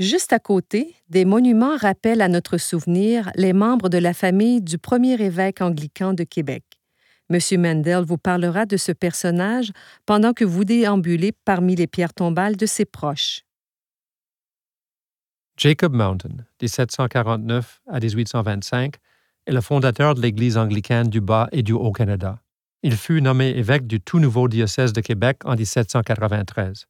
Juste à côté, des monuments rappellent à notre souvenir les membres de la famille du premier évêque anglican de Québec. M. Mendel vous parlera de ce personnage pendant que vous déambulez parmi les pierres tombales de ses proches. Jacob Mountain, 1749 à 1825, est le fondateur de l'Église anglicane du Bas et du Haut-Canada. Il fut nommé évêque du tout nouveau diocèse de Québec en 1793.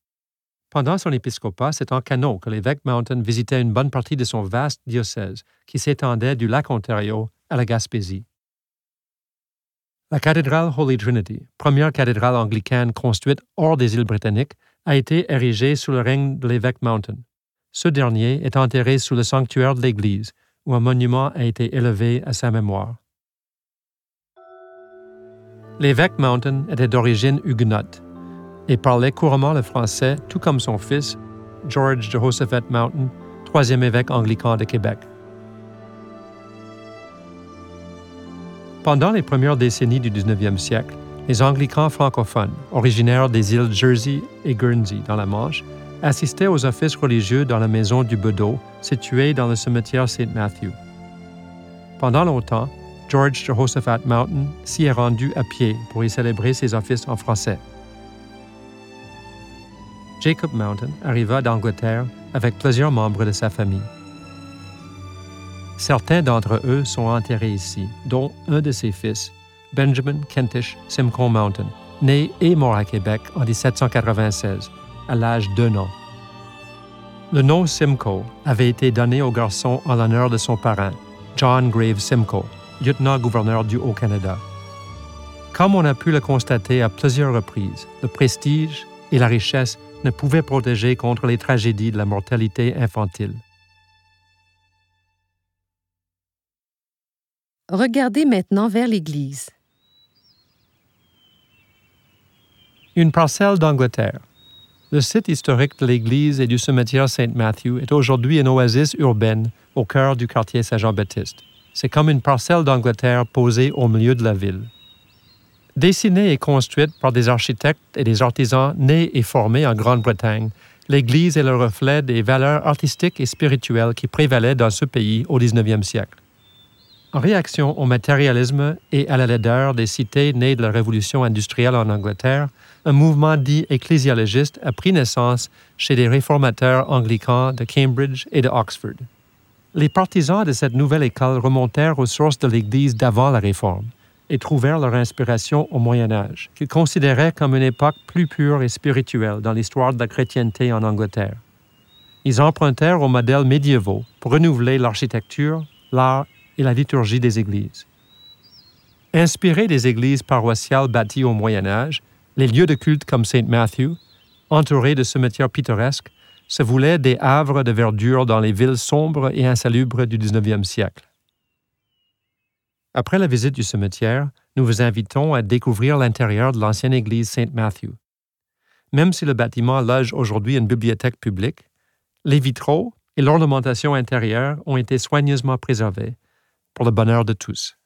Pendant son épiscopat, c'est en canot que l'évêque Mountain visitait une bonne partie de son vaste diocèse, qui s'étendait du lac Ontario à la Gaspésie. La cathédrale Holy Trinity, première cathédrale anglicane construite hors des îles britanniques, a été érigée sous le règne de l'évêque Mountain. Ce dernier est enterré sous le sanctuaire de l'église, où un monument a été élevé à sa mémoire. L'évêque Mountain était d'origine huguenote et parlait couramment le français, tout comme son fils, George Jehoshaphat Mountain, troisième évêque anglican de Québec. Pendant les premières décennies du 19e siècle, les anglicans francophones, originaires des îles Jersey et Guernsey dans la Manche, assistaient aux offices religieux dans la maison du Bedeau, située dans le cimetière St. Matthew. Pendant longtemps, George Jehoshaphat Mountain s'y est rendu à pied pour y célébrer ses offices en français. Jacob Mountain arriva d'Angleterre avec plusieurs membres de sa famille. Certains d'entre eux sont enterrés ici, dont un de ses fils, Benjamin Kentish Simcoe Mountain, né et mort à Québec en 1796, à l'âge d'un an. Le nom Simcoe avait été donné au garçon en l'honneur de son parrain, John Grave Simcoe, lieutenant-gouverneur du Haut-Canada. Comme on a pu le constater à plusieurs reprises, le prestige et la richesse ne pouvaient protéger contre les tragédies de la mortalité infantile. Regardez maintenant vers l'Église. Une parcelle d'Angleterre. Le site historique de l'église et du cimetière Saint Matthew est aujourd'hui une oasis urbaine au cœur du quartier Saint-Jean-Baptiste. C'est comme une parcelle d'Angleterre posée au milieu de la ville. Dessinée et construite par des architectes et des artisans nés et formés en Grande-Bretagne, l'Église est le reflet des valeurs artistiques et spirituelles qui prévalaient dans ce pays au 19e siècle. En réaction au matérialisme et à la laideur des cités nées de la révolution industrielle en Angleterre, un mouvement dit ecclésiologiste a pris naissance chez les réformateurs anglicans de Cambridge et de Oxford. Les partisans de cette nouvelle école remontèrent aux sources de l'Église d'avant la Réforme et trouvèrent leur inspiration au Moyen Âge, qu'ils considéraient comme une époque plus pure et spirituelle dans l'histoire de la chrétienté en Angleterre. Ils empruntèrent aux modèles médiévaux pour renouveler l'architecture, l'art et la liturgie des églises. Inspirés des églises paroissiales bâties au Moyen Âge, les lieux de culte comme Saint Matthew, entourés de cimetières pittoresques, se voulaient des havres de verdure dans les villes sombres et insalubres du 19e siècle. Après la visite du cimetière, nous vous invitons à découvrir l'intérieur de l'ancienne église Saint Matthew. Même si le bâtiment loge aujourd'hui une bibliothèque publique, les vitraux et l'ornementation intérieure ont été soigneusement préservés pour le bonheur de tous.